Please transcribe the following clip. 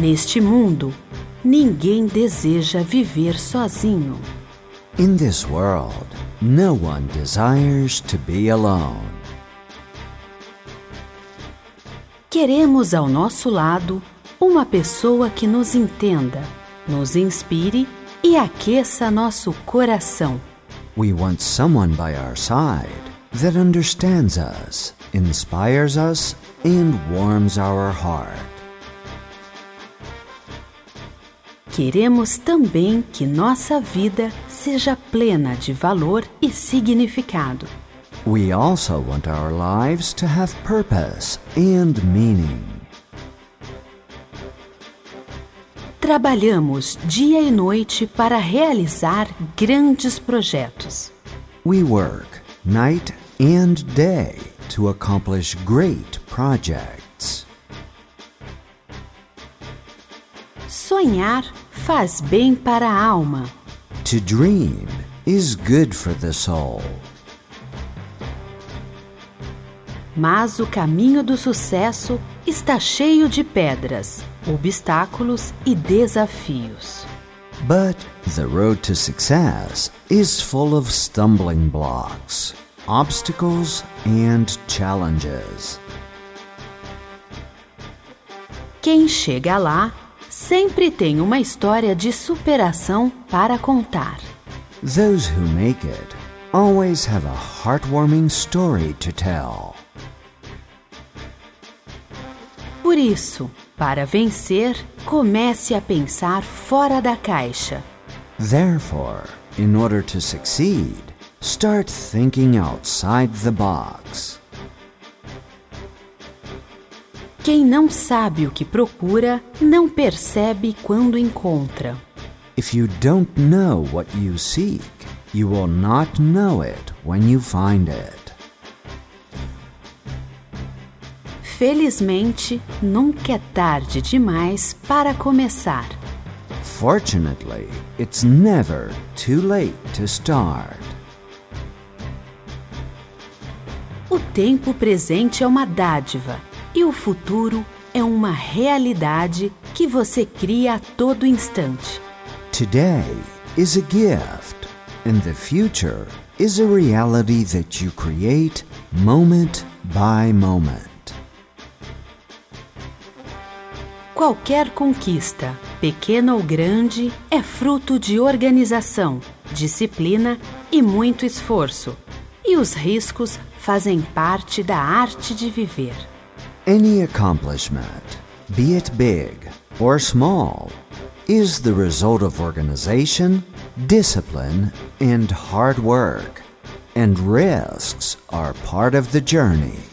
Neste mundo, ninguém deseja viver sozinho. In this world, no one desires to be alone. Queremos ao nosso lado uma pessoa que nos entenda, nos inspire e aqueça nosso coração. We want someone by our side that understands us, inspires us, and warms our heart. Queremos também que nossa vida seja plena de valor e significado. We also want our lives to have purpose and meaning. Trabalhamos dia e noite para realizar grandes projetos. We work night and day to accomplish great projects. Sonhar faz bem para a alma. To dream is good for the soul. Mas o caminho do sucesso está cheio de pedras, obstáculos e desafios. But the road to success is full of stumbling blocks, obstacles, and challenges. Quem chega lá sempre tem uma história de superação para contar. Those who make it always have a heartwarming story to tell. Por isso, para vencer, comece a pensar fora da caixa. Therefore, in order to succeed, start thinking outside the box. Quem não sabe o que procura, não percebe quando encontra. If you don't know what you seek, you will not know it when you find it. Felizmente, nunca é tarde demais para começar. Fortunately, it's never too late to start. O tempo presente é uma dádiva e o futuro é uma realidade que você cria a todo instante. Today is a gift, and the future is a reality that you create moment by moment. Qualquer conquista, pequena ou grande, é fruto de organização, disciplina e muito esforço. E os riscos fazem parte da arte de viver. Any accomplishment, be it big or small, is the result of organization, discipline, and hard work. And risks are part of the journey.